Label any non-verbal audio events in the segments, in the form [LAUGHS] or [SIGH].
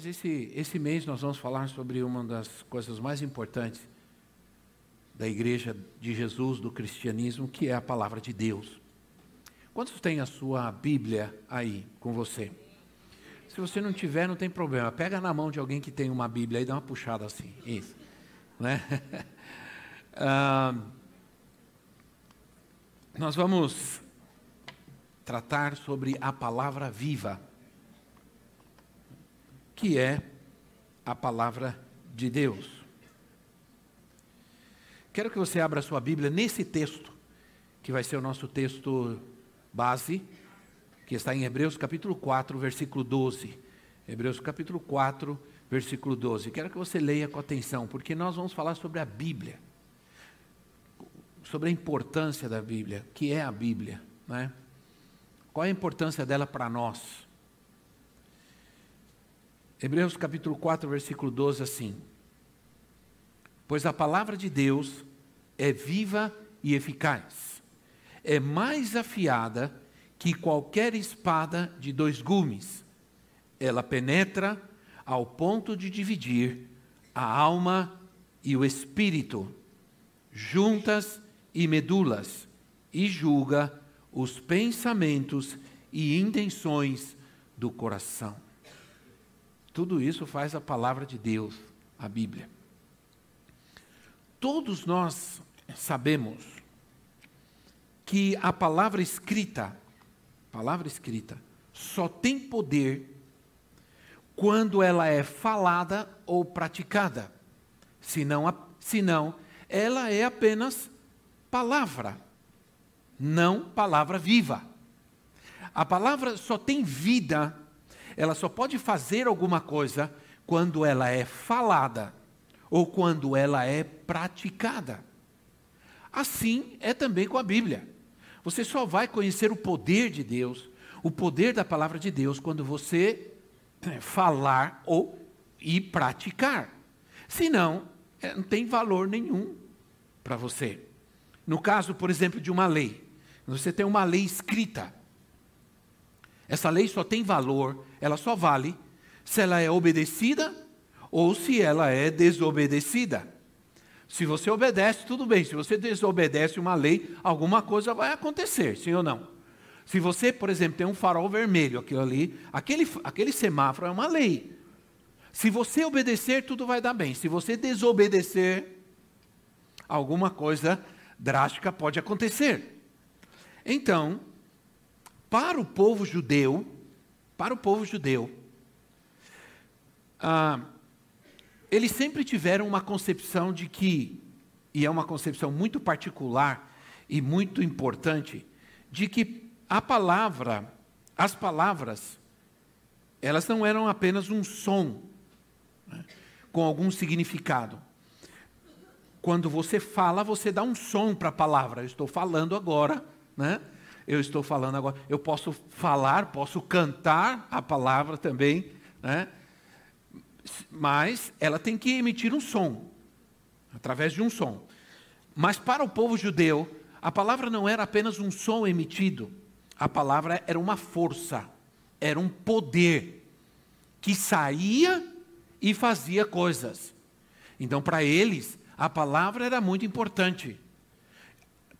Talvez esse, esse mês nós vamos falar sobre uma das coisas mais importantes da igreja de Jesus, do cristianismo, que é a palavra de Deus. Quantos têm a sua Bíblia aí com você? Se você não tiver, não tem problema. Pega na mão de alguém que tem uma Bíblia e dá uma puxada assim. Isso. Né? [LAUGHS] ah, nós vamos tratar sobre a palavra viva que é a palavra de Deus. Quero que você abra sua Bíblia nesse texto, que vai ser o nosso texto base, que está em Hebreus capítulo 4, versículo 12. Hebreus capítulo 4, versículo 12. Quero que você leia com atenção, porque nós vamos falar sobre a Bíblia, sobre a importância da Bíblia, que é a Bíblia, né? Qual é a importância dela para nós? Hebreus capítulo 4, versículo 12, assim: Pois a palavra de Deus é viva e eficaz, é mais afiada que qualquer espada de dois gumes. Ela penetra ao ponto de dividir a alma e o espírito, juntas e medulas, e julga os pensamentos e intenções do coração. Tudo isso faz a palavra de Deus, a Bíblia. Todos nós sabemos que a palavra escrita, palavra escrita, só tem poder quando ela é falada ou praticada. Senão, senão ela é apenas palavra, não palavra viva. A palavra só tem vida ela só pode fazer alguma coisa quando ela é falada ou quando ela é praticada. Assim é também com a Bíblia. Você só vai conhecer o poder de Deus, o poder da palavra de Deus, quando você eh, falar ou e praticar. Senão, eh, não tem valor nenhum para você. No caso, por exemplo, de uma lei. Você tem uma lei escrita. Essa lei só tem valor, ela só vale se ela é obedecida ou se ela é desobedecida. Se você obedece, tudo bem. Se você desobedece uma lei, alguma coisa vai acontecer, sim ou não? Se você, por exemplo, tem um farol vermelho, aquilo ali, aquele, aquele semáforo é uma lei. Se você obedecer, tudo vai dar bem. Se você desobedecer, alguma coisa drástica pode acontecer. Então, para o povo judeu, para o povo judeu, ah, eles sempre tiveram uma concepção de que, e é uma concepção muito particular e muito importante, de que a palavra, as palavras, elas não eram apenas um som né, com algum significado. Quando você fala, você dá um som para a palavra. Eu estou falando agora, né? Eu estou falando agora. Eu posso falar, posso cantar a palavra também, né? mas ela tem que emitir um som, através de um som. Mas para o povo judeu, a palavra não era apenas um som emitido, a palavra era uma força, era um poder que saía e fazia coisas. Então, para eles, a palavra era muito importante.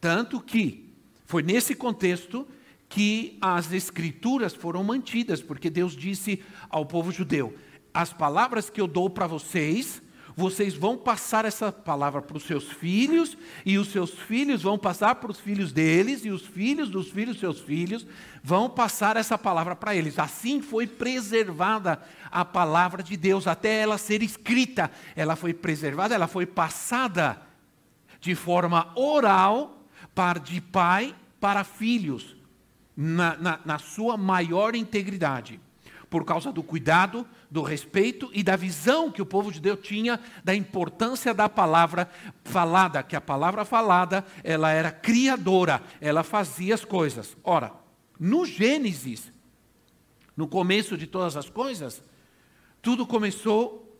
Tanto que foi nesse contexto que as escrituras foram mantidas, porque Deus disse ao povo judeu: as palavras que eu dou para vocês, vocês vão passar essa palavra para os seus filhos, e os seus filhos vão passar para os filhos deles, e os filhos dos filhos seus filhos vão passar essa palavra para eles. Assim foi preservada a palavra de Deus, até ela ser escrita. Ela foi preservada, ela foi passada de forma oral, par de pai para filhos, na, na, na sua maior integridade, por causa do cuidado, do respeito e da visão que o povo de Deus tinha da importância da palavra falada, que a palavra falada, ela era criadora, ela fazia as coisas. Ora, no Gênesis, no começo de todas as coisas, tudo começou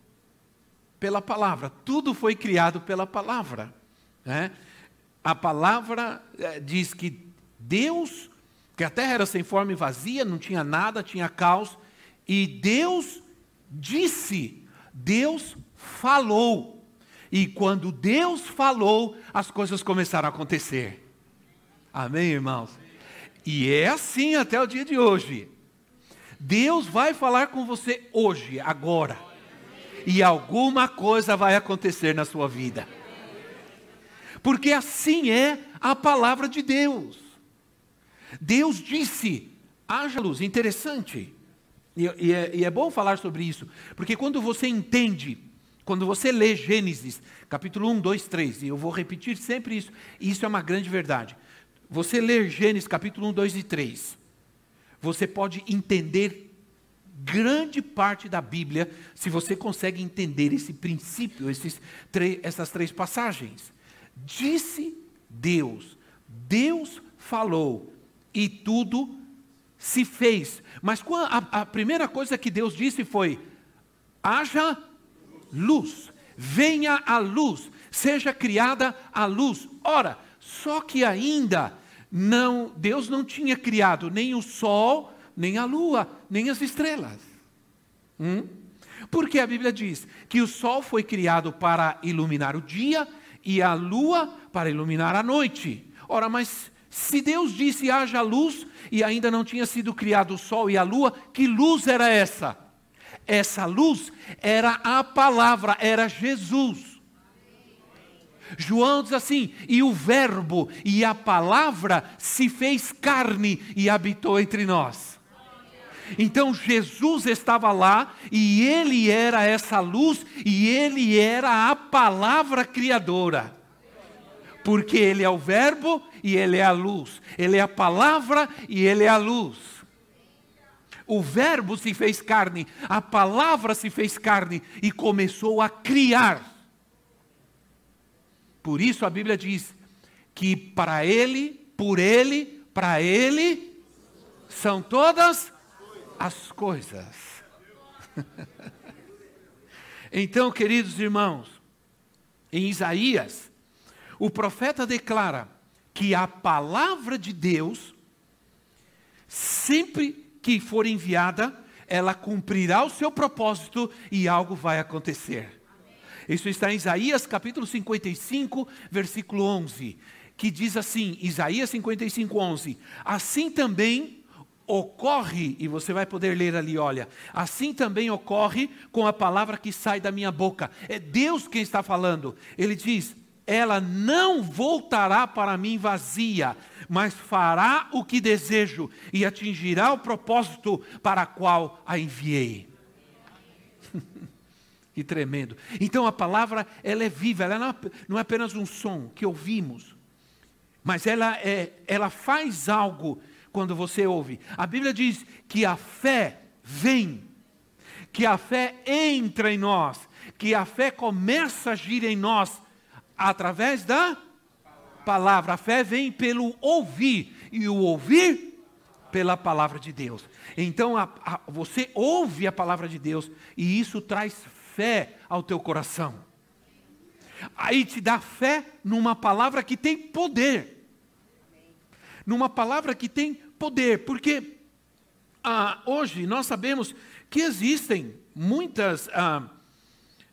pela palavra, tudo foi criado pela palavra. Né? A palavra eh, diz que Deus, que a terra era sem forma e vazia, não tinha nada, tinha caos, e Deus disse, Deus falou. E quando Deus falou, as coisas começaram a acontecer. Amém, irmãos? E é assim até o dia de hoje. Deus vai falar com você hoje, agora. E alguma coisa vai acontecer na sua vida. Porque assim é a palavra de Deus. Deus disse: haja luz. Interessante. E, e, é, e é bom falar sobre isso, porque quando você entende, quando você lê Gênesis, capítulo 1, 2, 3, e eu vou repetir sempre isso, e isso é uma grande verdade. Você ler Gênesis capítulo 1, 2 e 3, você pode entender grande parte da Bíblia se você consegue entender esse princípio, esses, essas três passagens. Disse Deus, Deus falou, e tudo se fez. Mas a, a primeira coisa que Deus disse foi: haja luz, venha a luz, seja criada a luz. Ora, só que ainda não, Deus não tinha criado nem o sol, nem a lua, nem as estrelas. Hum? Porque a Bíblia diz que o sol foi criado para iluminar o dia e a lua para iluminar a noite. Ora, mas se Deus disse haja luz e ainda não tinha sido criado o sol e a lua, que luz era essa? Essa luz era a palavra, era Jesus. João diz assim: e o Verbo e a palavra se fez carne e habitou entre nós. Então Jesus estava lá e ele era essa luz e ele era a palavra criadora. Porque ele é o Verbo e ele é a luz. Ele é a palavra e ele é a luz. O Verbo se fez carne, a palavra se fez carne e começou a criar. Por isso a Bíblia diz que para ele, por ele, para ele, são todas as coisas. então, queridos irmãos, em Isaías, o profeta declara que a palavra de Deus, sempre que for enviada, ela cumprirá o seu propósito e algo vai acontecer. Isso está em Isaías capítulo 55, versículo 11, que diz assim: Isaías 55, 11. Assim também ocorre, e você vai poder ler ali, olha, assim também ocorre com a palavra que sai da minha boca. É Deus quem está falando. Ele diz: ela não voltará para mim vazia, mas fará o que desejo e atingirá o propósito para qual a enviei. [LAUGHS] que tremendo. Então a palavra ela é viva, ela não é apenas um som que ouvimos, mas ela, é, ela faz algo quando você ouve. A Bíblia diz que a fé vem, que a fé entra em nós, que a fé começa a agir em nós através da palavra. A fé vem pelo ouvir, e o ouvir pela palavra de Deus. Então a, a, você ouve a palavra de Deus, e isso traz fé ao teu coração. Aí te dá fé numa palavra que tem poder. Numa palavra que tem poder, porque ah, hoje nós sabemos que existem muitas ah,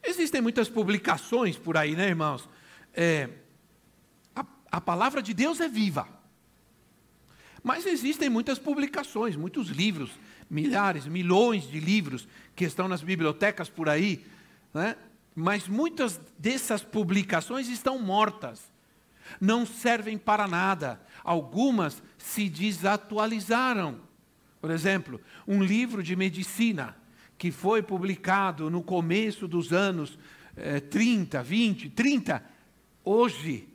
existem muitas publicações por aí, né, irmãos? é, a, a palavra de Deus é viva. Mas existem muitas publicações, muitos livros, milhares, milhões de livros que estão nas bibliotecas por aí, né? mas muitas dessas publicações estão mortas, não servem para nada. Algumas se desatualizaram. Por exemplo, um livro de medicina que foi publicado no começo dos anos eh, 30, 20, 30, Hoje,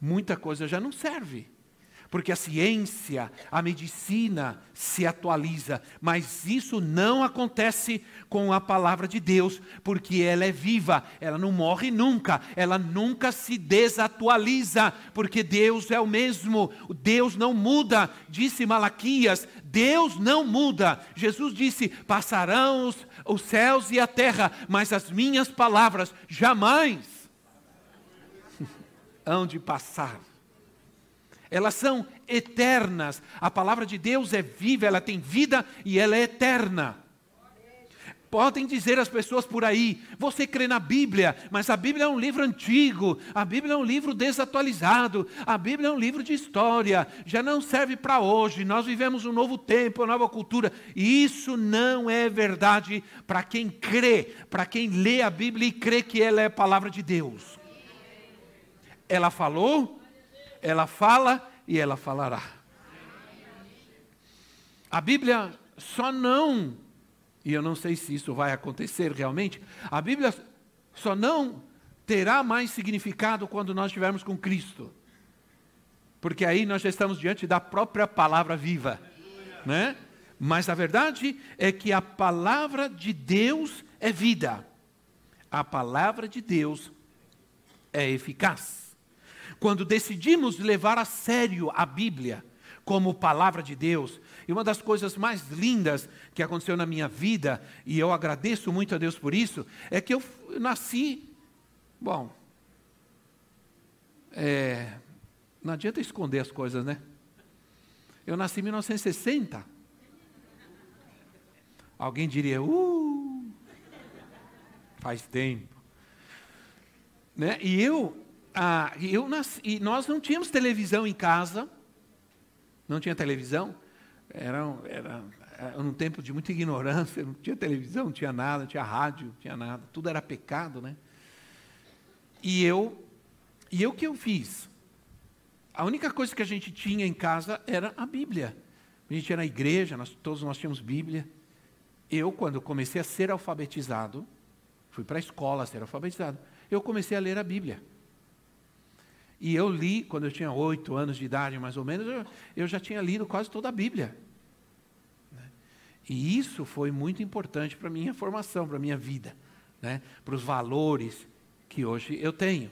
muita coisa já não serve, porque a ciência, a medicina se atualiza, mas isso não acontece com a palavra de Deus, porque ela é viva, ela não morre nunca, ela nunca se desatualiza, porque Deus é o mesmo, Deus não muda, disse Malaquias, Deus não muda. Jesus disse: passarão os, os céus e a terra, mas as minhas palavras jamais [LAUGHS] hão de passar elas são eternas. A palavra de Deus é viva, ela tem vida e ela é eterna. Podem dizer as pessoas por aí, você crê na Bíblia, mas a Bíblia é um livro antigo, a Bíblia é um livro desatualizado, a Bíblia é um livro de história, já não serve para hoje, nós vivemos um novo tempo, uma nova cultura. E isso não é verdade para quem crê, para quem lê a Bíblia e crê que ela é a palavra de Deus. Ela falou, ela fala e ela falará. A Bíblia só não, e eu não sei se isso vai acontecer realmente, a Bíblia só não terá mais significado quando nós estivermos com Cristo. Porque aí nós já estamos diante da própria palavra viva, né? Mas a verdade é que a palavra de Deus é vida. A palavra de Deus é eficaz. Quando decidimos levar a sério a Bíblia como palavra de Deus, e uma das coisas mais lindas que aconteceu na minha vida, e eu agradeço muito a Deus por isso, é que eu nasci, bom, é, não adianta esconder as coisas, né? Eu nasci em 1960. Alguém diria, uh, faz tempo. Né? E eu ah, eu nasci, e nós não tínhamos televisão em casa, não tinha televisão, era, era, era um tempo de muita ignorância, não tinha televisão, não tinha nada, não tinha rádio, não tinha nada, tudo era pecado, né? E eu, e eu que eu fiz? A única coisa que a gente tinha em casa era a Bíblia. A gente na igreja, nós, todos nós tínhamos Bíblia. Eu, quando comecei a ser alfabetizado, fui para a escola a ser alfabetizado, eu comecei a ler a Bíblia. E eu li, quando eu tinha oito anos de idade, mais ou menos, eu, eu já tinha lido quase toda a Bíblia. Né? E isso foi muito importante para a minha formação, para a minha vida, né? para os valores que hoje eu tenho.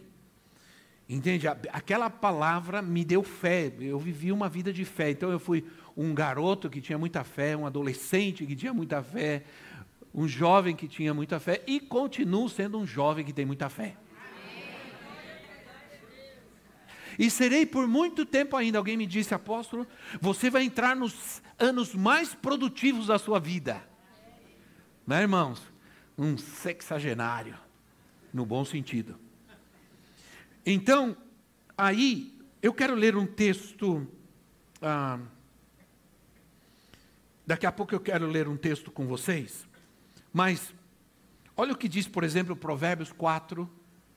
Entende? Aquela palavra me deu fé, eu vivi uma vida de fé. Então eu fui um garoto que tinha muita fé, um adolescente que tinha muita fé, um jovem que tinha muita fé e continuo sendo um jovem que tem muita fé. E serei por muito tempo ainda. Alguém me disse, apóstolo, você vai entrar nos anos mais produtivos da sua vida. Né, irmãos? Um sexagenário, no bom sentido. Então, aí, eu quero ler um texto. Ah, daqui a pouco eu quero ler um texto com vocês. Mas, olha o que diz, por exemplo, Provérbios 4,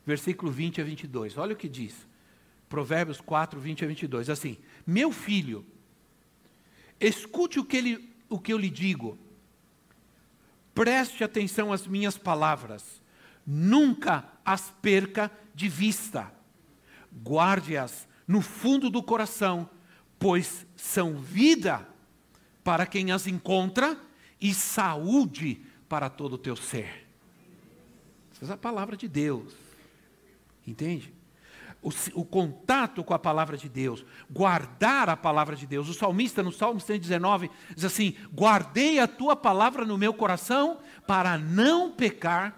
versículo 20 a 22. Olha o que diz. Provérbios 4, 20 a 22. Assim: Meu filho, escute o que, ele, o que eu lhe digo, preste atenção às minhas palavras, nunca as perca de vista, guarde-as no fundo do coração, pois são vida para quem as encontra e saúde para todo o teu ser. Essa é a palavra de Deus. Entende? O, o, contato com a palavra de Deus, guardar a palavra de Deus. O salmista, no Salmo 119, diz assim: Guardei a tua palavra no meu coração para não pecar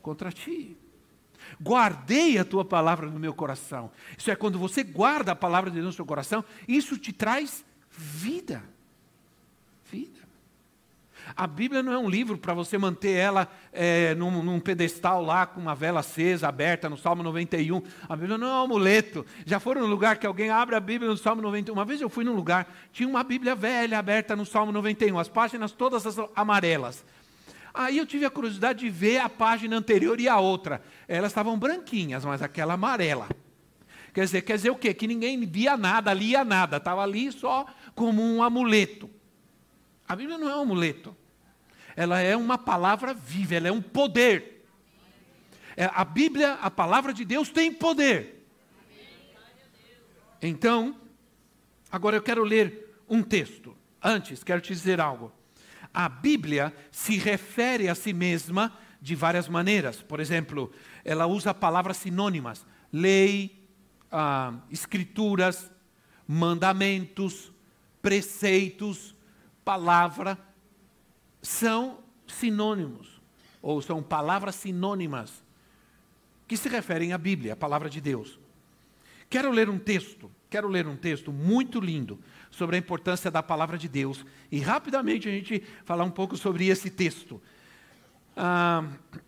contra ti. Guardei a tua palavra no meu coração. Isso é quando você guarda a palavra de Deus no seu coração, isso te traz vida. Vida. A Bíblia não é um livro para você manter ela é, num, num, pedestal lá com uma vela acesa, aberta, no Salmo 91. A Bíblia não é um amuleto. Já foram no lugar que alguém abre a Bíblia no Salmo 91. Uma vez eu fui num lugar, tinha uma Bíblia velha aberta no Salmo 91, as páginas todas amarelas. Aí eu tive a curiosidade de ver a página anterior e a outra. Elas estavam branquinhas, mas aquela amarela. Quer dizer, quer dizer o quê? Que ninguém via nada, lia nada. Estava ali só como um amuleto. A Bíblia não é um amuleto. Ela é uma palavra viva, ela é um poder. É, a Bíblia, a palavra de Deus tem poder. Então, Agora eu quero ler um texto. Antes, quero te dizer algo. A Bíblia se refere a si mesma de várias maneiras. Por exemplo, ela usa palavras sinônimas: lei, ah, escrituras, mandamentos, preceitos, palavra. São sinônimos, ou são palavras sinônimas, que se referem à Bíblia, a palavra de Deus. Quero ler um texto, quero ler um texto muito lindo sobre a importância da palavra de Deus e rapidamente a gente falar um pouco sobre esse texto. Ah,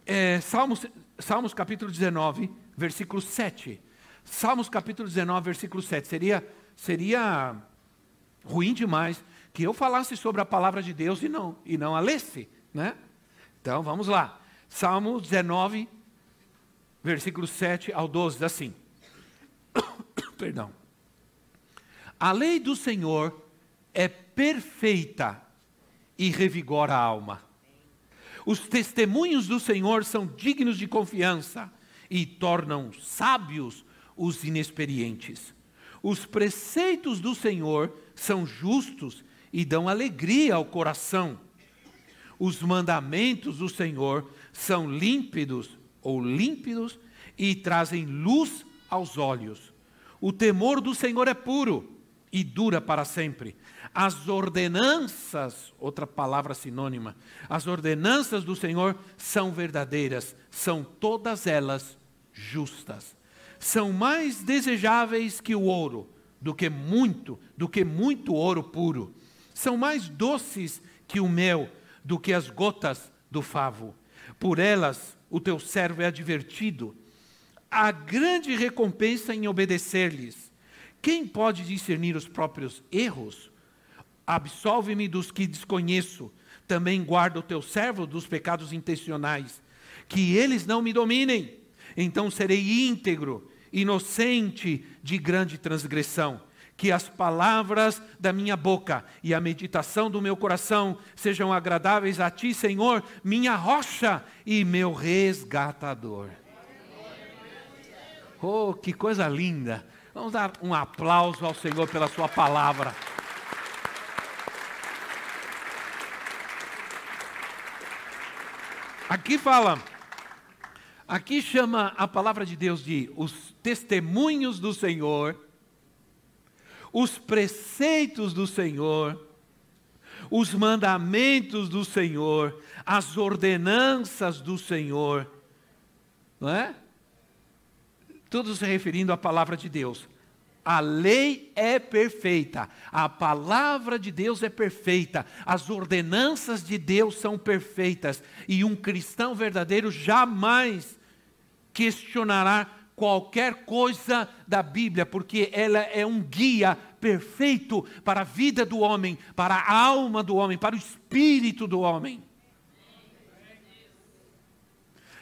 é, Salmos, Salmos capítulo 19, versículo 7. Salmos capítulo 19, versículo 7. Seria, seria ruim demais que eu falasse sobre a palavra de Deus e não, e não a lesse. Né? Então vamos lá. Salmo 19, versículo 7 ao 12, assim. [COUGHS] Perdão. A lei do Senhor é perfeita e revigora a alma. Os testemunhos do Senhor são dignos de confiança e tornam sábios os inexperientes. Os preceitos do Senhor são justos e dão alegria ao coração. Os mandamentos do Senhor são límpidos ou límpidos e trazem luz aos olhos. O temor do Senhor é puro e dura para sempre. As ordenanças, outra palavra sinônima, as ordenanças do Senhor são verdadeiras, são todas elas justas. São mais desejáveis que o ouro, do que muito, do que muito ouro puro. São mais doces que o mel, do que as gotas do favo. Por elas o teu servo é advertido. Há grande recompensa em obedecer-lhes. Quem pode discernir os próprios erros? Absolve-me dos que desconheço. Também guarda o teu servo dos pecados intencionais. Que eles não me dominem. Então serei íntegro, inocente de grande transgressão. Que as palavras da minha boca e a meditação do meu coração sejam agradáveis a ti, Senhor, minha rocha e meu resgatador. Oh, que coisa linda! Vamos dar um aplauso ao Senhor pela Sua palavra. Aqui fala, aqui chama a palavra de Deus de os testemunhos do Senhor, os preceitos do Senhor, os mandamentos do Senhor, as ordenanças do Senhor, não é? Tudo se referindo à palavra de Deus. A lei é perfeita, a palavra de Deus é perfeita, as ordenanças de Deus são perfeitas, e um cristão verdadeiro jamais questionará qualquer coisa da Bíblia, porque ela é um guia perfeito para a vida do homem, para a alma do homem, para o espírito do homem.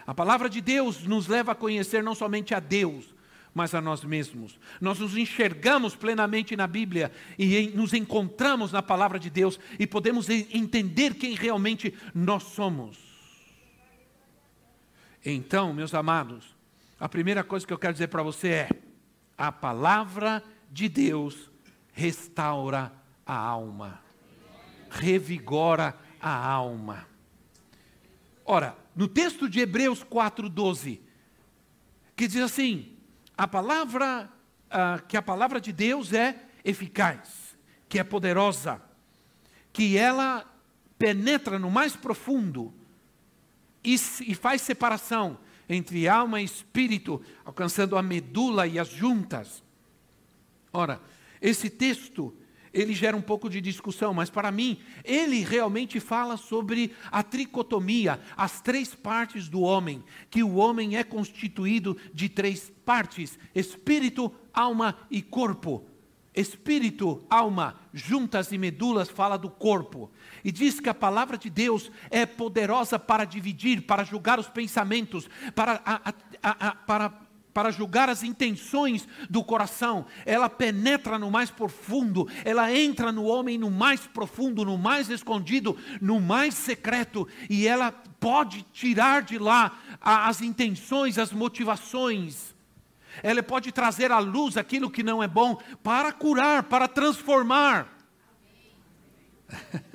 A palavra de Deus nos leva a conhecer não somente a Deus, mas a nós mesmos. Nós nos enxergamos plenamente na Bíblia e nos encontramos na palavra de Deus e podemos entender quem realmente nós somos. Então, meus amados, a primeira coisa que eu quero dizer para você é: a palavra de Deus restaura a alma, revigora a alma. Ora, no texto de Hebreus 4,12, que diz assim: a palavra, uh, que a palavra de Deus é eficaz, que é poderosa, que ela penetra no mais profundo e, e faz separação entre alma e espírito, alcançando a medula e as juntas. Ora, esse texto ele gera um pouco de discussão, mas para mim, ele realmente fala sobre a tricotomia, as três partes do homem, que o homem é constituído de três partes: espírito, alma e corpo. Espírito, alma, juntas e medulas fala do corpo. E diz que a palavra de Deus é poderosa para dividir, para julgar os pensamentos, para, a, a, a, para para julgar as intenções do coração. Ela penetra no mais profundo, ela entra no homem no mais profundo, no mais escondido, no mais secreto, e ela pode tirar de lá as intenções, as motivações. Ela pode trazer à luz aquilo que não é bom para curar, para transformar. [LAUGHS]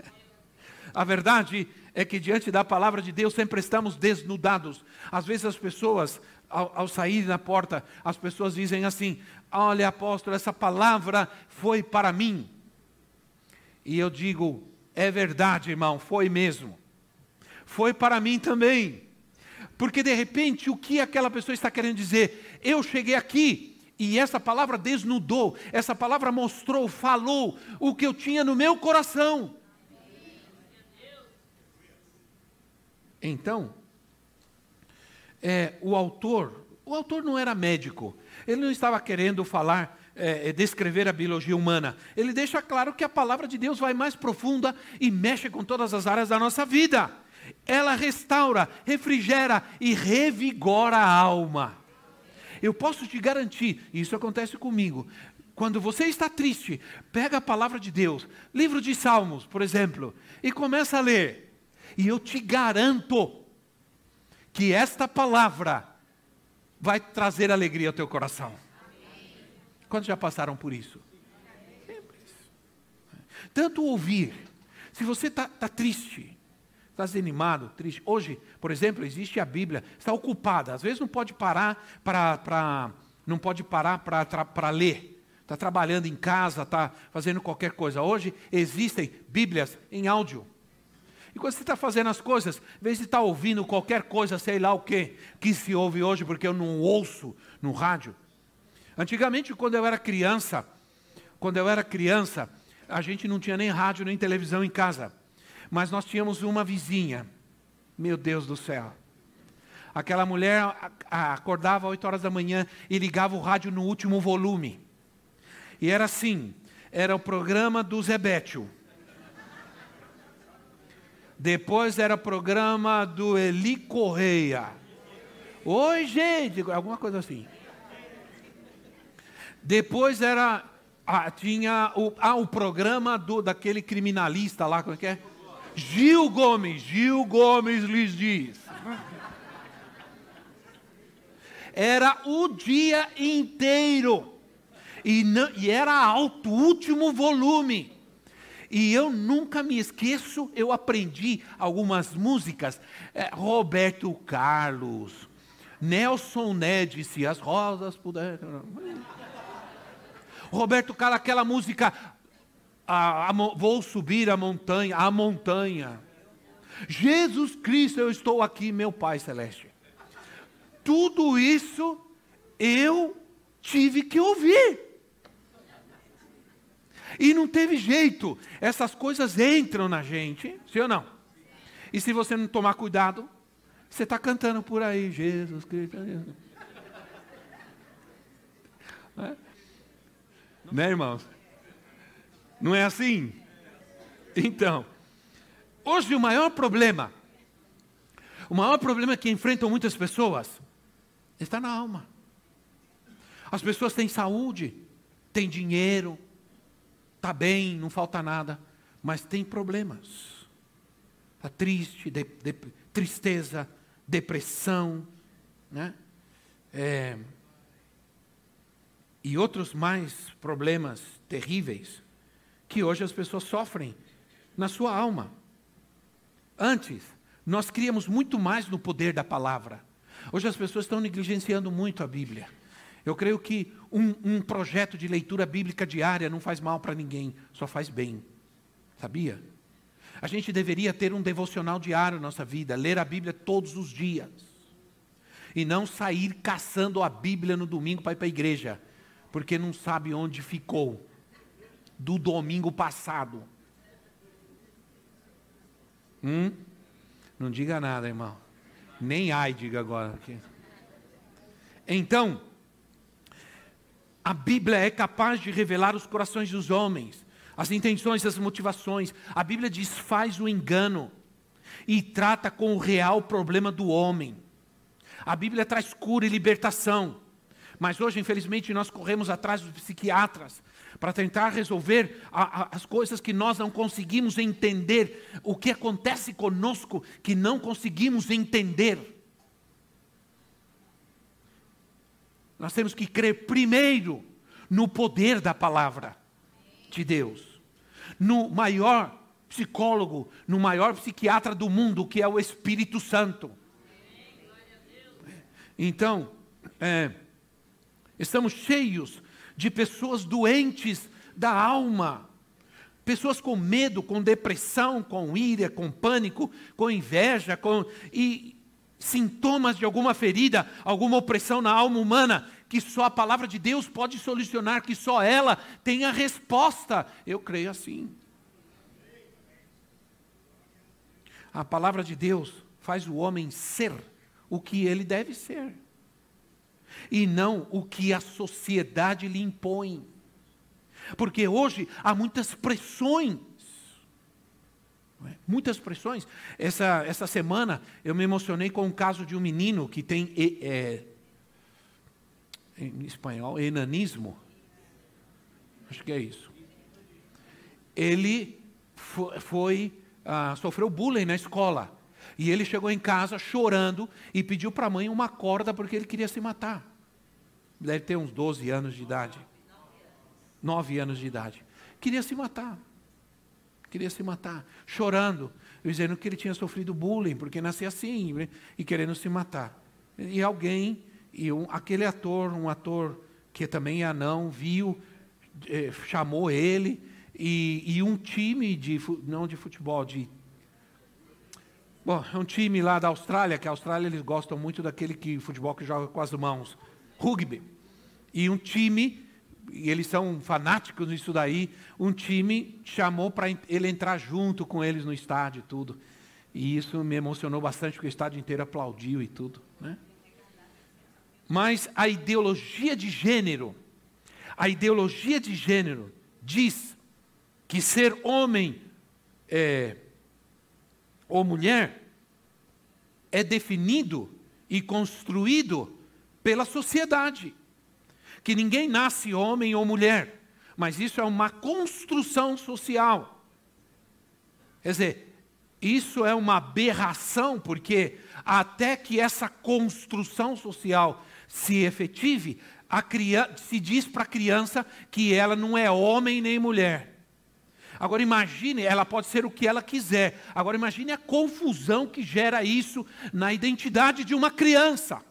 A verdade é que diante da palavra de Deus sempre estamos desnudados. Às vezes as pessoas, ao, ao sair na porta, as pessoas dizem assim: Olha, apóstolo, essa palavra foi para mim. E eu digo: É verdade, irmão, foi mesmo. Foi para mim também. Porque de repente o que aquela pessoa está querendo dizer? Eu cheguei aqui e essa palavra desnudou, essa palavra mostrou, falou o que eu tinha no meu coração. Então, é, o autor, o autor não era médico, ele não estava querendo falar, é, é, descrever a biologia humana. Ele deixa claro que a palavra de Deus vai mais profunda e mexe com todas as áreas da nossa vida ela restaura, refrigera e revigora a alma. Eu posso te garantir, e isso acontece comigo. Quando você está triste, pega a palavra de Deus, livro de Salmos, por exemplo, e começa a ler. E eu te garanto que esta palavra vai trazer alegria ao teu coração. Quantos já passaram por isso? Simples. Tanto ouvir. Se você está tá triste, está desanimado, triste. Hoje, por exemplo, existe a Bíblia, está ocupada. Às vezes não pode parar para não pode parar para ler. Está trabalhando em casa, está fazendo qualquer coisa. Hoje existem Bíblias em áudio. E quando você está fazendo as coisas, em vez de estar tá ouvindo qualquer coisa, sei lá o que, que se ouve hoje, porque eu não ouço no rádio. Antigamente, quando eu era criança, quando eu era criança, a gente não tinha nem rádio nem televisão em casa. Mas nós tínhamos uma vizinha, meu Deus do céu. Aquela mulher acordava às 8 horas da manhã e ligava o rádio no último volume. E era assim: era o programa do Zebétio. Depois era o programa do Eli Correia. Oi, gente, alguma coisa assim. Depois era ah, tinha o, ah, o programa do, daquele criminalista lá, como é que é? Gil Gomes, Gil Gomes lhes diz. Era o dia inteiro. E, não, e era alto, último volume. E eu nunca me esqueço, eu aprendi algumas músicas. É, Roberto Carlos, Nelson Ned, se as rosas puderem. Roberto Carlos, aquela música a, a, vou subir a montanha, a montanha. Jesus Cristo, eu estou aqui, meu Pai Celeste. Tudo isso eu tive que ouvir. E não teve jeito, essas coisas entram na gente, sim ou não? E se você não tomar cuidado, você está cantando por aí, Jesus Cristo. É? Né, irmãos? Não é assim? Então, hoje o maior problema, o maior problema que enfrentam muitas pessoas está na alma. As pessoas têm saúde, têm dinheiro, está bem, não falta nada, mas tem problemas. Está triste, de, de, tristeza, depressão, né? É, e outros mais problemas terríveis que hoje as pessoas sofrem na sua alma. Antes, nós criamos muito mais no poder da palavra. Hoje as pessoas estão negligenciando muito a Bíblia. Eu creio que um, um projeto de leitura bíblica diária não faz mal para ninguém, só faz bem. Sabia? A gente deveria ter um devocional diário na nossa vida, ler a Bíblia todos os dias. E não sair caçando a Bíblia no domingo para ir para a igreja, porque não sabe onde ficou do domingo passado. Hum? Não diga nada, irmão. Nem ai, diga agora. Então, a Bíblia é capaz de revelar os corações dos homens, as intenções, as motivações. A Bíblia desfaz o engano e trata com o real problema do homem. A Bíblia traz cura e libertação. Mas hoje, infelizmente, nós corremos atrás dos psiquiatras, para tentar resolver a, a, as coisas que nós não conseguimos entender, o que acontece conosco que não conseguimos entender. Nós temos que crer primeiro no poder da palavra de Deus, no maior psicólogo, no maior psiquiatra do mundo, que é o Espírito Santo. Então, é, estamos cheios de pessoas doentes da alma, pessoas com medo, com depressão, com ira, com pânico, com inveja, com e sintomas de alguma ferida, alguma opressão na alma humana, que só a palavra de Deus pode solucionar, que só ela tem a resposta. Eu creio assim. A palavra de Deus faz o homem ser o que ele deve ser, e não o que a sociedade lhe impõe. Porque hoje há muitas pressões. É? Muitas pressões. Essa, essa semana eu me emocionei com o caso de um menino que tem é, em espanhol, enanismo. Acho que é isso. Ele foi, foi ah, sofreu bullying na escola. E ele chegou em casa chorando e pediu para a mãe uma corda porque ele queria se matar. Deve ter uns 12 anos de idade. 9 anos de idade. Queria se matar. Queria se matar. Chorando, dizendo que ele tinha sofrido bullying, porque nascia assim, né, e querendo se matar. E alguém e um, aquele ator, um ator que também é anão, viu, eh, chamou ele, e, e, um time de, não de futebol, de. Bom, é um time lá da Austrália, que a Austrália eles gostam muito daquele que, futebol que joga com as mãos, rugby. E um time, e eles são fanáticos nisso daí, um time chamou para ele entrar junto com eles no estádio e tudo. E isso me emocionou bastante, porque o estádio inteiro aplaudiu e tudo. Né? Mas a ideologia de gênero, a ideologia de gênero diz que ser homem é, ou mulher é definido e construído pela sociedade. Que ninguém nasce homem ou mulher, mas isso é uma construção social. Quer dizer, isso é uma aberração, porque até que essa construção social se efetive, criança, se diz para a criança que ela não é homem nem mulher. Agora imagine, ela pode ser o que ela quiser. Agora imagine a confusão que gera isso na identidade de uma criança.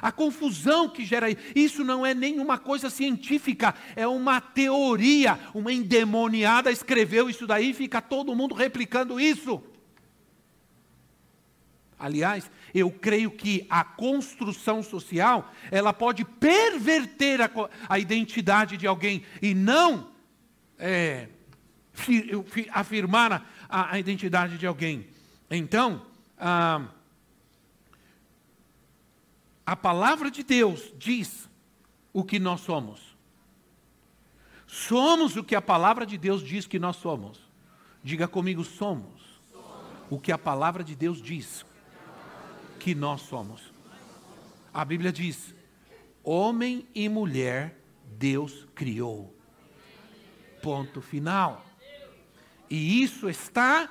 A confusão que gera isso não é nenhuma coisa científica, é uma teoria. Uma endemoniada escreveu isso daí e fica todo mundo replicando isso. Aliás, eu creio que a construção social, ela pode perverter a, a identidade de alguém e não é, afirmar a, a, identidade de alguém. Então, a, a palavra de Deus diz o que nós somos. Somos o que a palavra de Deus diz que nós somos. Diga comigo, somos. O que a palavra de Deus diz que nós somos. A Bíblia diz: homem e mulher Deus criou. Ponto final. E isso está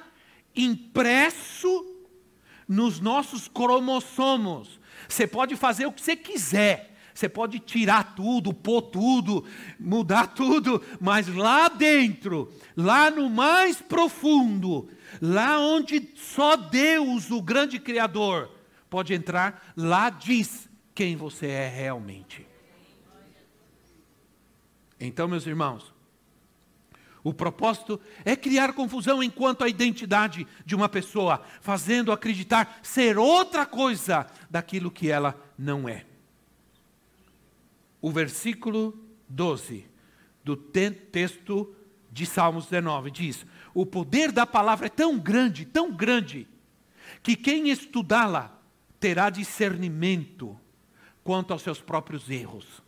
impresso nos nossos cromossomos. Você pode fazer o que você quiser. Você pode tirar tudo, pôr tudo, mudar [LAUGHS] tudo, mas lá dentro, lá no mais profundo, lá onde só Deus, o grande Criador, pode entrar, lá diz quem você é realmente. Então, meus irmãos, o propósito é criar confusão enquanto a identidade de uma pessoa, fazendo acreditar ser outra coisa daquilo que ela não é. O versículo 12 do texto de Salmos 19 diz: O poder da palavra é tão grande, tão grande, que quem estudá-la terá discernimento quanto aos seus próprios erros.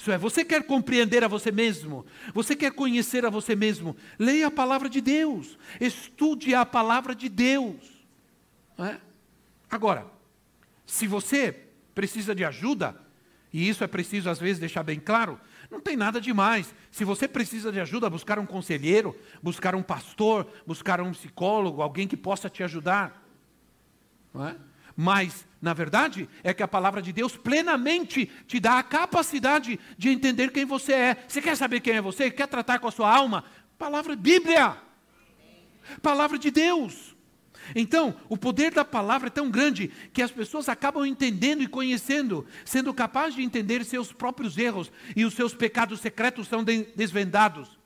Isso é, você quer compreender a você mesmo, você quer conhecer a você mesmo, leia a palavra de Deus, estude a palavra de Deus. É? Agora, se você precisa de ajuda, e isso é preciso às vezes deixar bem claro, não tem nada demais. Se você precisa de ajuda, buscar um conselheiro, buscar um pastor, buscar um psicólogo, alguém que possa te ajudar. Não é? Mas, na verdade, é que a palavra de Deus plenamente te dá a capacidade de entender quem você é. Você quer saber quem é você? Quer tratar com a sua alma? Palavra Bíblia. Palavra de Deus. Então, o poder da palavra é tão grande que as pessoas acabam entendendo e conhecendo, sendo capazes de entender seus próprios erros e os seus pecados secretos são desvendados.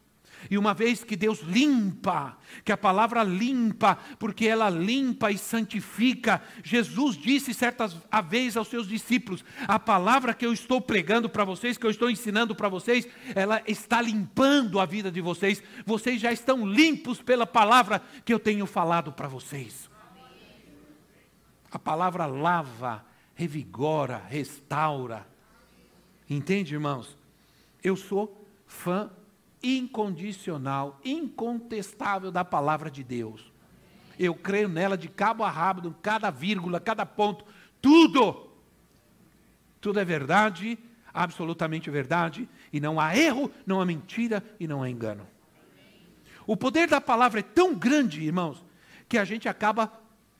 E uma vez que Deus limpa, que a palavra limpa, porque ela limpa e santifica, Jesus disse certas vezes aos seus discípulos: a palavra que eu estou pregando para vocês, que eu estou ensinando para vocês, ela está limpando a vida de vocês. Vocês já estão limpos pela palavra que eu tenho falado para vocês. A palavra lava, revigora, restaura. Entende, irmãos? Eu sou fã incondicional, incontestável da palavra de Deus. Eu creio nela de cabo a rabo, cada vírgula, cada ponto, tudo. Tudo é verdade, absolutamente verdade, e não há erro, não há mentira e não há engano. O poder da palavra é tão grande, irmãos, que a gente acaba,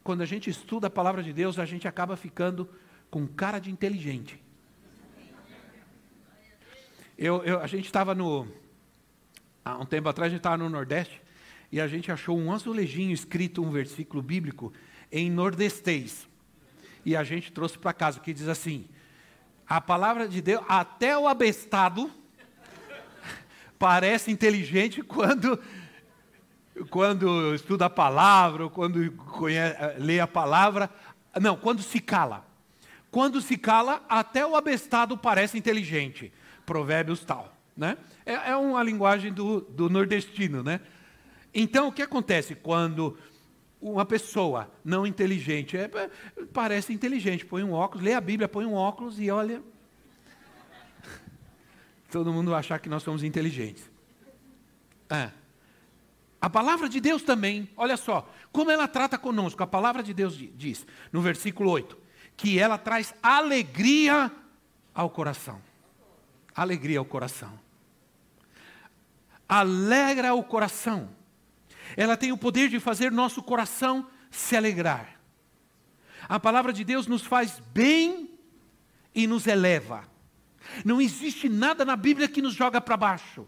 quando a gente estuda a palavra de Deus, a gente acaba ficando com cara de inteligente. Eu, eu, a gente estava no, há um tempo atrás a gente estava no Nordeste e a gente achou um azulejinho escrito um versículo bíblico em nordestês. E a gente trouxe para casa, que diz assim: a palavra de Deus, até o abestado [LAUGHS] parece inteligente quando quando estuda a palavra, ou quando conhece, lê a palavra, não, quando se cala. Quando se cala, até o abestado parece inteligente. Provérbios tal, né? É, é uma linguagem do, do nordestino, né? Então, o que acontece quando uma pessoa não inteligente, é, parece inteligente, põe um óculos, lê a Bíblia, põe um óculos e olha. [LAUGHS] Todo mundo achar que nós somos inteligentes. É. A palavra de Deus também, olha só, como ela trata conosco. A palavra de Deus diz, no versículo 8, que ela traz alegria ao coração. Alegria ao coração alegra o coração. Ela tem o poder de fazer nosso coração se alegrar. A palavra de Deus nos faz bem e nos eleva. Não existe nada na Bíblia que nos joga para baixo.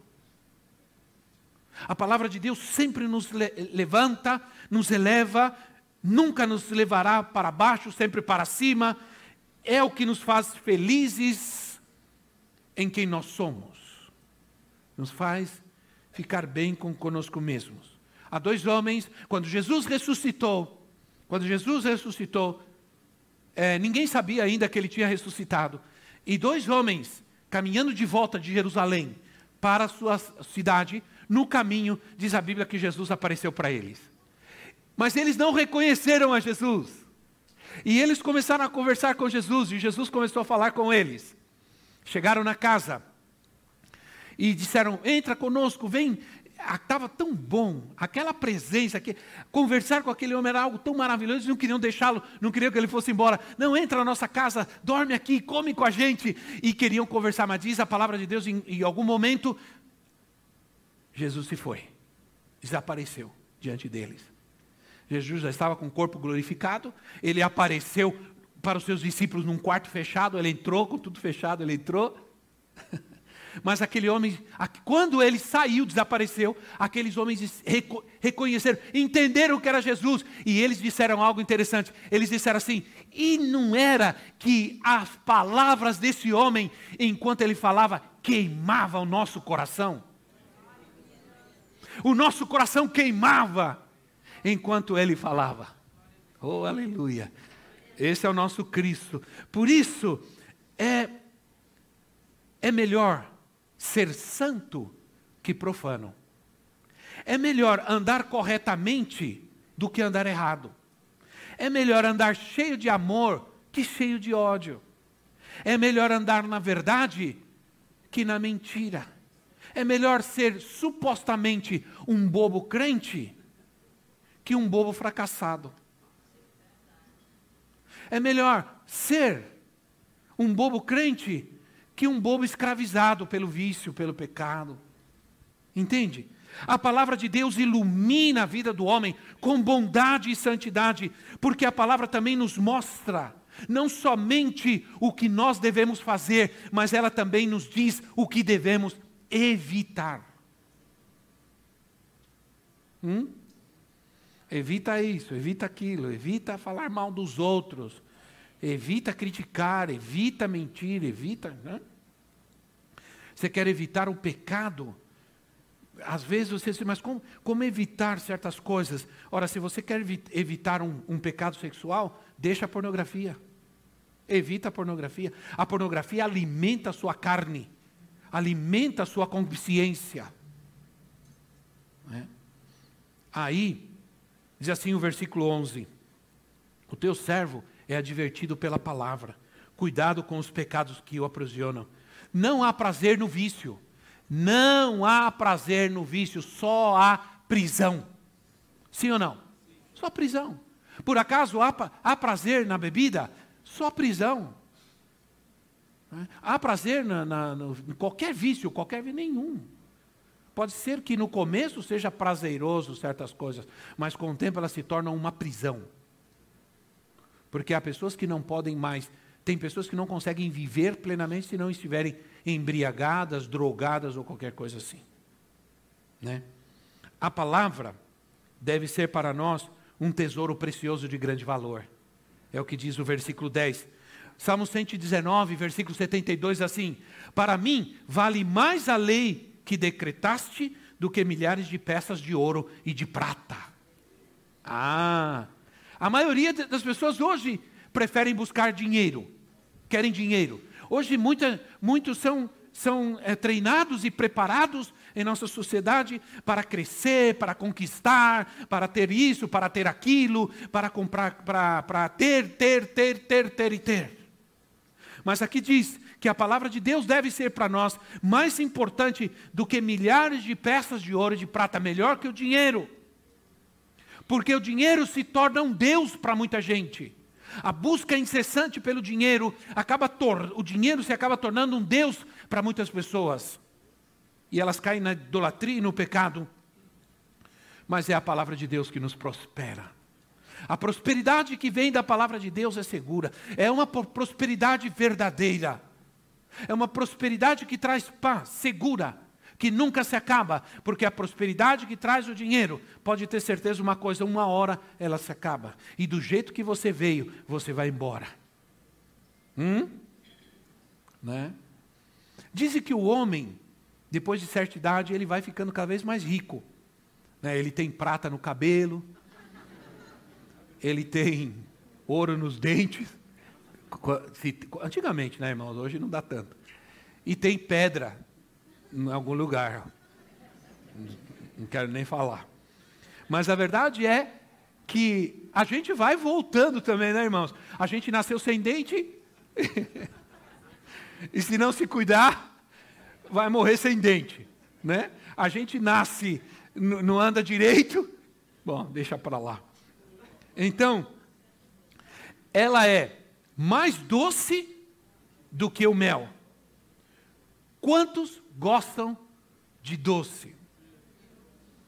A palavra de Deus sempre nos levanta, nos eleva, nunca nos levará para baixo, sempre para cima. É o que nos faz felizes em quem nós somos. Nos faz ficar bem com conosco mesmos. Há dois homens, quando Jesus ressuscitou, quando Jesus ressuscitou, é, ninguém sabia ainda que ele tinha ressuscitado. E dois homens, caminhando de volta de Jerusalém para a sua cidade, no caminho, diz a Bíblia que Jesus apareceu para eles. Mas eles não reconheceram a Jesus. E eles começaram a conversar com Jesus, e Jesus começou a falar com eles. Chegaram na casa, e disseram: entra conosco, vem. Estava ah, tão bom, aquela presença, que, conversar com aquele homem era algo tão maravilhoso, eles não queriam deixá-lo, não queriam que ele fosse embora. Não, entra na nossa casa, dorme aqui, come com a gente. E queriam conversar, mas diz a palavra de Deus, em, em algum momento, Jesus se foi, desapareceu diante deles. Jesus já estava com o corpo glorificado, ele apareceu para os seus discípulos num quarto fechado, ele entrou com tudo fechado, ele entrou. [LAUGHS] Mas aquele homem, quando ele saiu, desapareceu, aqueles homens reconheceram, entenderam que era Jesus, e eles disseram algo interessante. Eles disseram assim: e não era que as palavras desse homem, enquanto ele falava, queimavam o nosso coração? O nosso coração queimava enquanto ele falava. Oh, aleluia! Esse é o nosso Cristo. Por isso, é, é melhor ser santo que profano. É melhor andar corretamente do que andar errado. É melhor andar cheio de amor que cheio de ódio. É melhor andar na verdade que na mentira. É melhor ser supostamente um bobo crente que um bobo fracassado. É melhor ser um bobo crente que um bobo escravizado pelo vício, pelo pecado. Entende? A palavra de Deus ilumina a vida do homem com bondade e santidade, porque a palavra também nos mostra não somente o que nós devemos fazer, mas ela também nos diz o que devemos evitar. Hum? Evita isso, evita aquilo, evita falar mal dos outros, evita criticar, evita mentir, evita. Né? Você quer evitar o pecado? Às vezes você diz, mas como, como evitar certas coisas? Ora, se você quer evitar um, um pecado sexual, deixa a pornografia. Evita a pornografia. A pornografia alimenta a sua carne, alimenta a sua consciência. É? Aí, diz assim o versículo 11: O teu servo é advertido pela palavra, cuidado com os pecados que o aprisionam. Não há prazer no vício, não há prazer no vício, só há prisão. Sim ou não? Só prisão. Por acaso há, há prazer na bebida? Só prisão. Né? Há prazer na, na, no, em qualquer vício, qualquer nenhum. Pode ser que no começo seja prazeroso certas coisas, mas com o tempo elas se tornam uma prisão. Porque há pessoas que não podem mais, tem pessoas que não conseguem viver plenamente se não estiverem embriagadas, drogadas ou qualquer coisa assim. Né? A palavra deve ser para nós um tesouro precioso de grande valor. É o que diz o versículo 10. Salmo 119, versículo 72, assim: Para mim vale mais a lei que decretaste do que milhares de peças de ouro e de prata. Ah, a maioria das pessoas hoje preferem buscar dinheiro, querem dinheiro. Hoje muita, muitos são, são é, treinados e preparados em nossa sociedade para crescer, para conquistar, para ter isso, para ter aquilo, para comprar, para, para ter, ter, ter, ter, ter e ter. Mas aqui diz que a palavra de Deus deve ser para nós mais importante do que milhares de peças de ouro e de prata, melhor que o dinheiro. Porque o dinheiro se torna um Deus para muita gente. A busca incessante pelo dinheiro acaba o dinheiro se acaba tornando um Deus para muitas pessoas e elas caem na idolatria e no pecado. Mas é a palavra de Deus que nos prospera. A prosperidade que vem da palavra de Deus é segura, é uma prosperidade verdadeira, é uma prosperidade que traz paz, segura, que nunca se acaba, porque a prosperidade que traz o dinheiro, pode ter certeza uma coisa, uma hora ela se acaba, e do jeito que você veio, você vai embora. Hum? Né? Dizem que o homem depois de certa idade, ele vai ficando cada vez mais rico. Né? Ele tem prata no cabelo, ele tem ouro nos dentes. Antigamente, né, irmãos? Hoje não dá tanto. E tem pedra em algum lugar. Não quero nem falar. Mas a verdade é que a gente vai voltando também, né, irmãos? A gente nasceu sem dente. [LAUGHS] e se não se cuidar, vai morrer sem dente, né? A gente nasce, não anda direito, bom, deixa para lá. Então, ela é mais doce do que o mel. Quantos gostam de doce?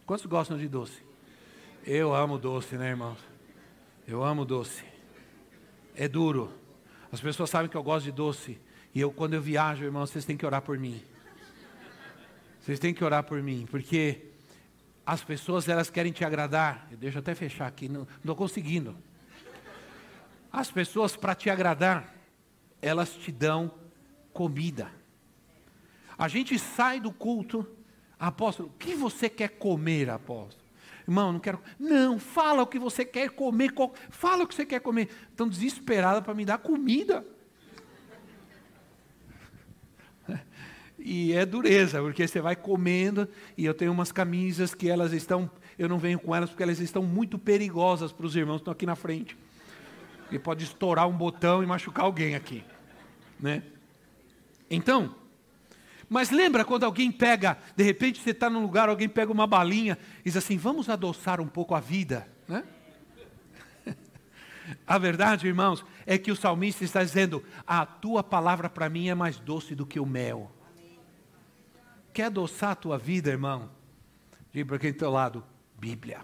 Quantos gostam de doce? Eu amo doce, né, irmãos? Eu amo doce. É duro. As pessoas sabem que eu gosto de doce. E eu, quando eu viajo, irmãos, vocês têm que orar por mim. Vocês têm que orar por mim, porque as pessoas elas querem te agradar. Eu até fechar aqui, não estou conseguindo. As pessoas para te agradar, elas te dão comida. A gente sai do culto, apóstolo, o que você quer comer, apóstolo? Irmão, não quero. Não, fala o que você quer comer. Fala o que você quer comer. Estão desesperados para me dar comida. [LAUGHS] E é dureza, porque você vai comendo, e eu tenho umas camisas que elas estão, eu não venho com elas porque elas estão muito perigosas para os irmãos que estão aqui na frente. E pode estourar um botão e machucar alguém aqui. Né? Então, mas lembra quando alguém pega, de repente você está num lugar, alguém pega uma balinha e diz assim: vamos adoçar um pouco a vida. Né? [LAUGHS] A verdade, irmãos, é que o salmista está dizendo: a tua palavra para mim é mais doce do que o mel. Quer adoçar a tua vida, irmão? Diga para quem está ao lado: Bíblia.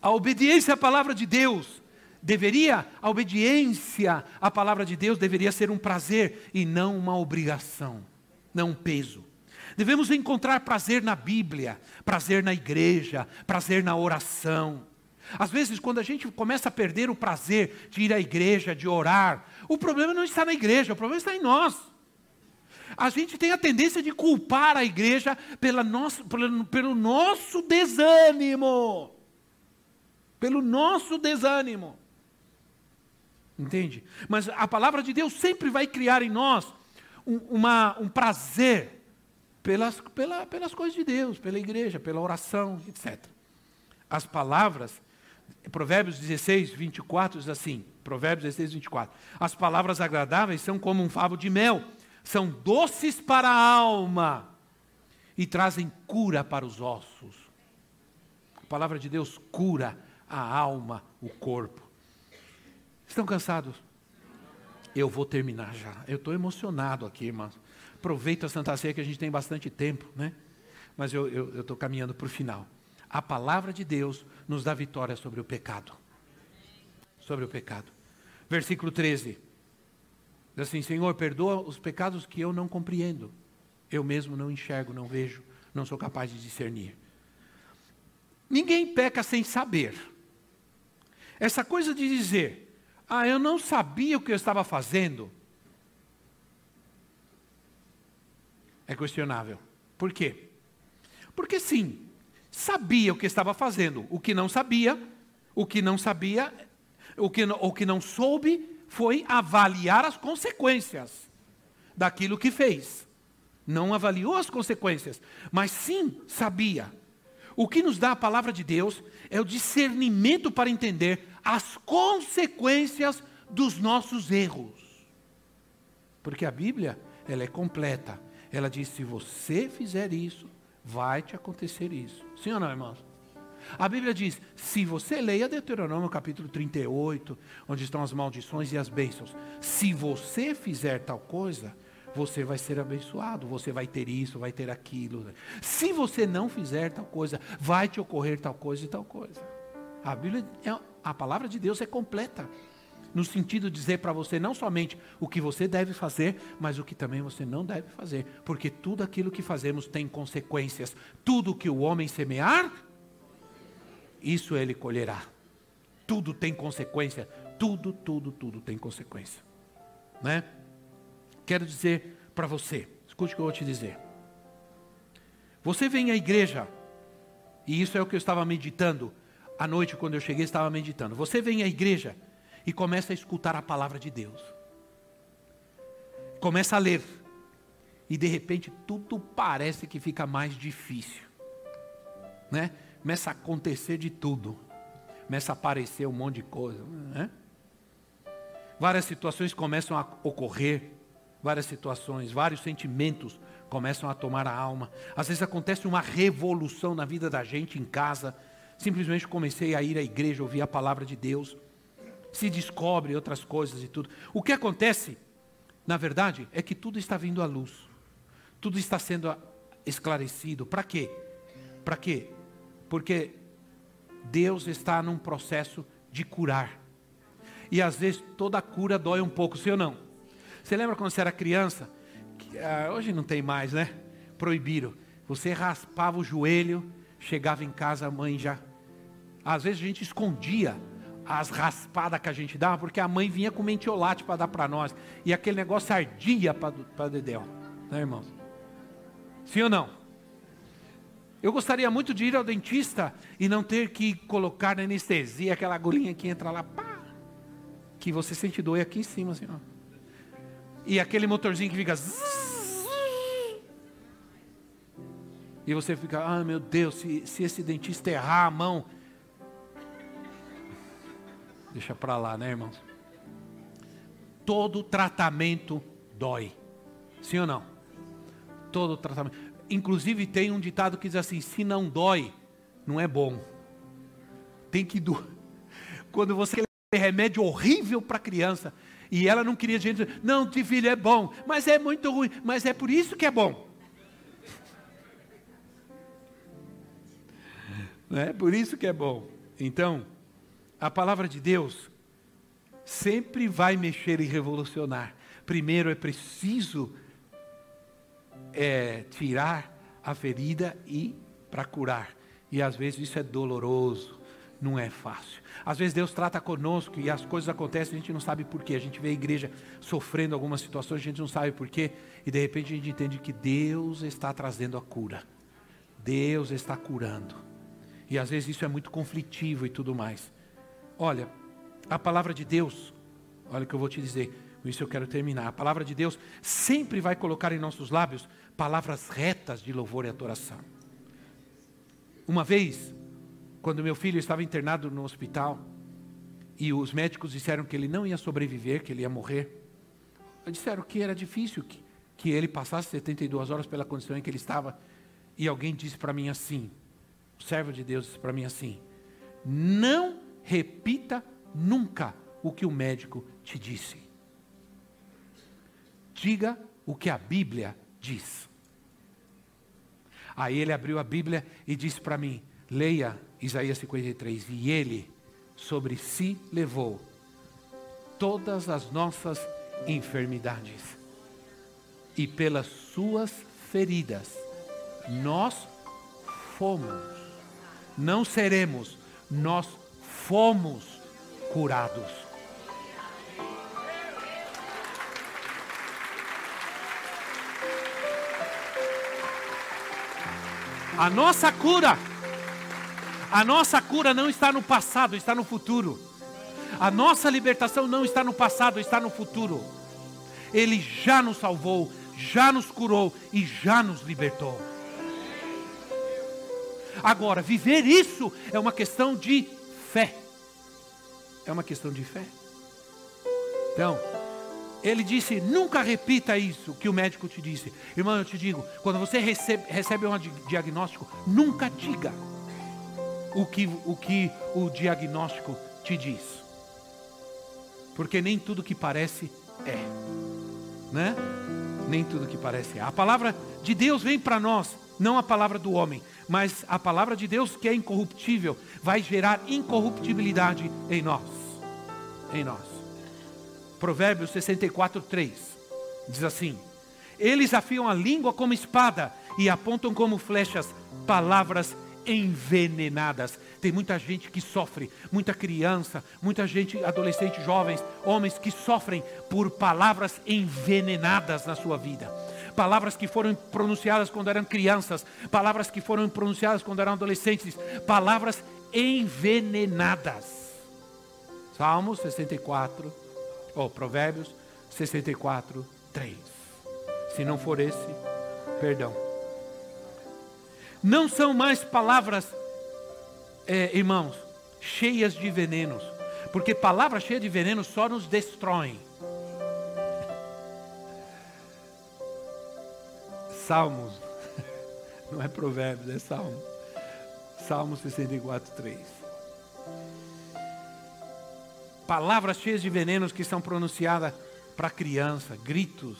A obediência à palavra de Deus deveria, a obediência à palavra de Deus deveria ser um prazer e não uma obrigação, não um peso. Devemos encontrar prazer na Bíblia, prazer na igreja, prazer na oração. Às vezes, quando a gente começa a perder o prazer de ir à igreja, de orar, o problema não está na igreja, o problema está em nós. A gente tem a tendência de culpar a igreja pela nosso, pelo, pelo nosso desânimo. Pelo nosso desânimo. Entende? Mas a palavra de Deus sempre vai criar em nós um, uma, um prazer pelas, pela, pelas coisas de Deus, pela igreja, pela oração, etc. As palavras Provérbios 16, 24 diz assim: Provérbios 16, 24. As palavras agradáveis são como um favo de mel, são doces para a alma e trazem cura para os ossos. A palavra de Deus cura a alma, o corpo. Estão cansados? Eu vou terminar já. Eu estou emocionado aqui, irmãos. Aproveita a Santa Ceia que a gente tem bastante tempo, né? Mas eu estou caminhando para o final. A palavra de Deus nos dá vitória sobre o pecado. Sobre o pecado. Versículo 13. Diz assim: Senhor, perdoa os pecados que eu não compreendo. Eu mesmo não enxergo, não vejo, não sou capaz de discernir. Ninguém peca sem saber. Essa coisa de dizer, ah, eu não sabia o que eu estava fazendo, é questionável. Por quê? Porque sim, sabia o que estava fazendo. O que não sabia, o que não sabia, o que, o que não soube foi avaliar as consequências daquilo que fez. Não avaliou as consequências, mas sim sabia. O que nos dá a palavra de Deus é o discernimento para entender as consequências dos nossos erros. Porque a Bíblia, ela é completa. Ela diz: se você fizer isso, vai te acontecer isso. Sim ou não, irmãos? A Bíblia diz: se você leia Deuteronômio capítulo 38, onde estão as maldições e as bênçãos, se você fizer tal coisa, você vai ser abençoado, você vai ter isso, vai ter aquilo. Se você não fizer tal coisa, vai te ocorrer tal coisa e tal coisa. A Bíblia, é, a palavra de Deus é completa no sentido de dizer para você não somente o que você deve fazer, mas o que também você não deve fazer, porque tudo aquilo que fazemos tem consequências. Tudo que o homem semear, isso ele colherá. Tudo tem consequência, tudo, tudo, tudo tem consequência. Né? Quero dizer para você, escute o que eu vou te dizer. Você vem à igreja, e isso é o que eu estava meditando à noite quando eu cheguei, estava meditando. Você vem à igreja e começa a escutar a palavra de Deus. Começa a ler. E de repente tudo parece que fica mais difícil. Né? Começa a acontecer de tudo. Começa a aparecer um monte de coisa. Né? Várias situações começam a ocorrer. Várias situações, vários sentimentos começam a tomar a alma. Às vezes acontece uma revolução na vida da gente em casa. Simplesmente comecei a ir à igreja, ouvir a palavra de Deus se descobre outras coisas e tudo. O que acontece, na verdade, é que tudo está vindo à luz. Tudo está sendo esclarecido. Para quê? Para quê? Porque Deus está num processo de curar. E às vezes toda cura dói um pouco, sim ou não? Você lembra quando você era criança? Que, ah, hoje não tem mais, né? Proibiram. Você raspava o joelho, chegava em casa, a mãe já. Às vezes a gente escondia as raspadas que a gente dava, porque a mãe vinha com mentiolate para dar para nós. E aquele negócio ardia para Dedéu. Né, irmãos? Sim ou não? Eu gostaria muito de ir ao dentista e não ter que colocar na anestesia aquela agulhinha que entra lá, pá, que você sente dor aqui em cima, assim, ó. E aquele motorzinho que fica. Zzz, e você fica, ah meu Deus, se, se esse dentista errar a mão, deixa para lá, né, irmãos? Todo tratamento dói. Sim ou não? Todo tratamento. Inclusive tem um ditado que diz assim: se não dói, não é bom. Tem que doer. [LAUGHS] Quando você remédio horrível para criança e ela não queria gente, não, de filho é bom, mas é muito ruim, mas é por isso que é bom. [LAUGHS] Não é por isso que é bom. Então, a palavra de Deus sempre vai mexer e revolucionar. Primeiro é preciso é, tirar a ferida e para curar. E às vezes isso é doloroso, não é fácil. Às vezes Deus trata conosco e as coisas acontecem, a gente não sabe porquê. A gente vê a igreja sofrendo algumas situações, a gente não sabe porquê. E de repente a gente entende que Deus está trazendo a cura. Deus está curando. E às vezes isso é muito conflitivo e tudo mais. Olha, a palavra de Deus, olha o que eu vou te dizer, com isso eu quero terminar. A palavra de Deus sempre vai colocar em nossos lábios palavras retas de louvor e adoração. Uma vez, quando meu filho estava internado no hospital e os médicos disseram que ele não ia sobreviver, que ele ia morrer, disseram que era difícil que, que ele passasse 72 horas pela condição em que ele estava. E alguém disse para mim assim, o servo de Deus disse para mim assim: não repita nunca o que o médico te disse. Diga o que a Bíblia diz. Aí ele abriu a Bíblia e disse para mim: leia Isaías 53. E ele sobre si levou todas as nossas enfermidades, e pelas suas feridas nós fomos, não seremos, nós fomos curados. A nossa cura, a nossa cura não está no passado, está no futuro. A nossa libertação não está no passado, está no futuro. Ele já nos salvou, já nos curou e já nos libertou. Agora, viver isso é uma questão de fé. É uma questão de fé. Então, ele disse: nunca repita isso que o médico te disse. Irmão, eu te digo: quando você recebe, recebe um diagnóstico, nunca diga o que, o que o diagnóstico te diz. Porque nem tudo que parece é. Né? Nem tudo que parece é. A palavra de Deus vem para nós, não a palavra do homem, mas a palavra de Deus que é incorruptível, vai gerar incorruptibilidade em nós. Em nós. Provérbios 64, 3. Diz assim: Eles afiam a língua como espada e apontam como flechas palavras envenenadas. Tem muita gente que sofre, muita criança, muita gente, adolescente, jovens, homens que sofrem por palavras envenenadas na sua vida. Palavras que foram pronunciadas quando eram crianças, palavras que foram pronunciadas quando eram adolescentes, palavras envenenadas. Salmos 64, ou oh, Provérbios 64, 3. Se não for esse, perdão. Não são mais palavras, é, irmãos, cheias de venenos, porque palavras cheias de veneno só nos destroem. Salmos, [LAUGHS] não é Provérbios, é Salmo. Salmo 64, 3 palavras cheias de venenos que são pronunciadas para criança, gritos,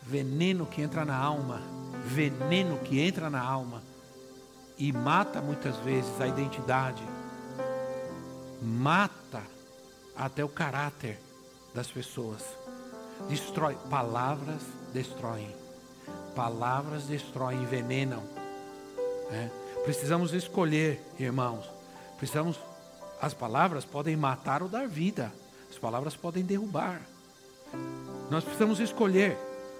veneno que entra na alma, veneno que entra na alma. E mata muitas vezes a identidade, mata até o caráter das pessoas, destrói, palavras destroem, palavras destroem, envenenam. Né? Precisamos escolher, irmãos, precisamos as palavras podem matar ou dar vida. As palavras podem derrubar. Nós precisamos escolher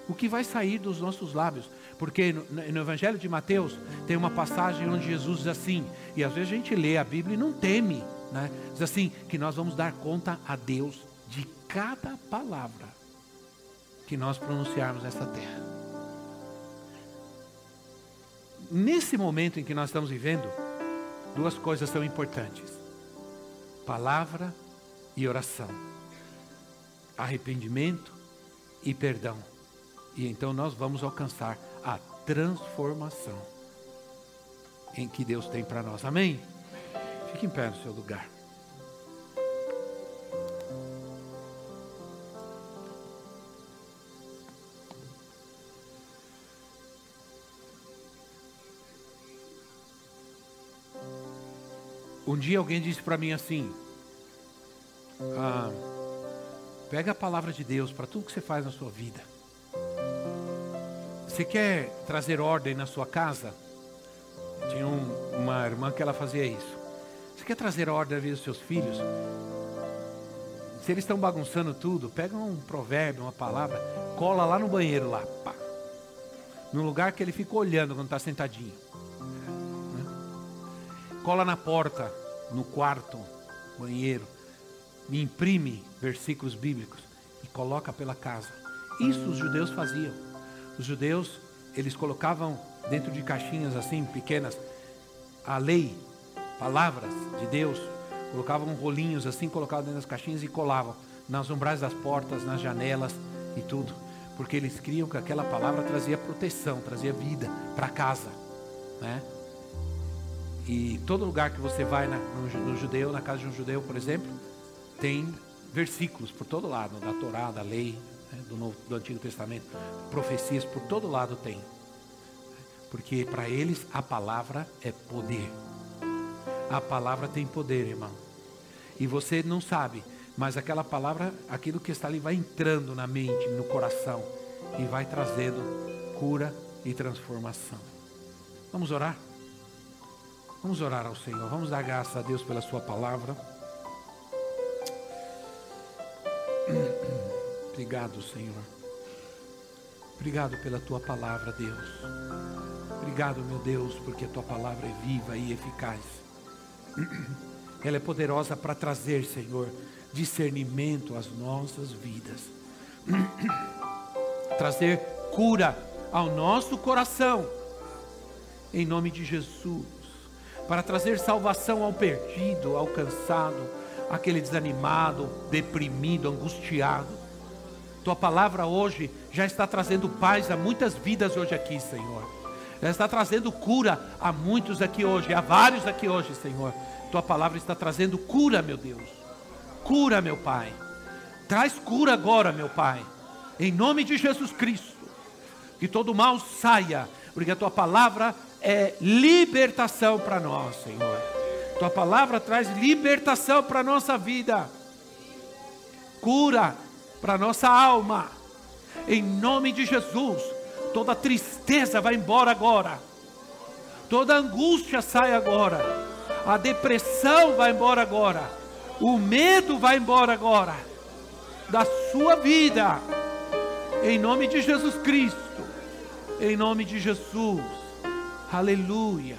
o que vai sair dos nossos lábios. Porque no, no, Evangelho de Mateus tem uma passagem onde Jesus diz assim, e às vezes a gente lê a Bíblia e não teme, né? Diz assim, que nós vamos dar conta a Deus de cada palavra que nós pronunciarmos nessa terra. Nesse momento em que nós estamos vivendo, duas coisas são importantes palavra e oração, arrependimento e perdão. E então nós vamos alcançar a transformação em que Deus tem para nós. Amém? Fique em pé no seu lugar. Um dia alguém disse para mim assim: ah, pega a palavra de Deus para tudo que você faz na sua vida. Você quer trazer ordem na sua casa? Tinha um, uma irmã que ela fazia isso. Você quer trazer ordem na vida dos seus filhos? Se eles estão bagunçando tudo, pega um provérbio, uma palavra, cola lá no banheiro lá, pá. No lugar que ele fica olhando quando está sentadinho. Né? Cola na porta, no quarto, banheiro. Me imprime versículos bíblicos e coloca pela casa. Isso os judeus faziam. Os judeus, eles colocavam dentro de caixinhas assim, pequenas, a lei, palavras de Deus, colocavam rolinhos assim, colocavam dentro das caixinhas e colavam nas umbrais das portas, nas janelas e tudo, porque eles criam que aquela palavra trazia proteção, trazia vida para casa, né? E todo lugar que você vai na, no, no, judeu, na casa de um judeu, por exemplo, tem versículos por todo lado, da Torá, da lei, né? do, Novo, do Antigo Testamento, profecias por todo lado tem. Porque para eles a palavra é poder. A palavra tem poder, irmão. E você não sabe, mas aquela palavra, aquilo que está ali vai entrando na mente, no coração e vai trazendo cura e transformação. Vamos orar? Vamos orar ao Senhor. Vamos dar graças a Deus pela Sua palavra. Obrigado, Senhor. Obrigado pela Tua palavra, Deus. Obrigado, meu Deus, porque a Tua palavra é viva e eficaz. [CLEARS THROAT] Ela é poderosa para trazer, Senhor, discernimento às nossas vidas. [CLEARS THROAT] trazer cura ao nosso coração. Em nome de Jesus. Para trazer salvação ao perdido, ao cansado, aquele desanimado, deprimido, angustiado. Tua palavra hoje já está trazendo paz a muitas vidas hoje aqui, Senhor. Já está trazendo cura a muitos aqui hoje, a vários aqui hoje, Senhor. Tua palavra está trazendo cura, meu Deus. Cura, meu Pai. Traz cura agora, meu Pai. Em nome de Jesus Cristo. Que todo mal saia, porque a tua palavra é libertação para nós, Senhor. Tua palavra traz libertação para a nossa vida. Cura para a nossa alma. Em nome de Jesus. Toda tristeza vai embora agora. Toda angústia sai agora a depressão vai embora agora. O medo vai embora agora. Da sua vida. Em nome de Jesus Cristo. Em nome de Jesus. Aleluia.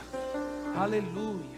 Aleluia.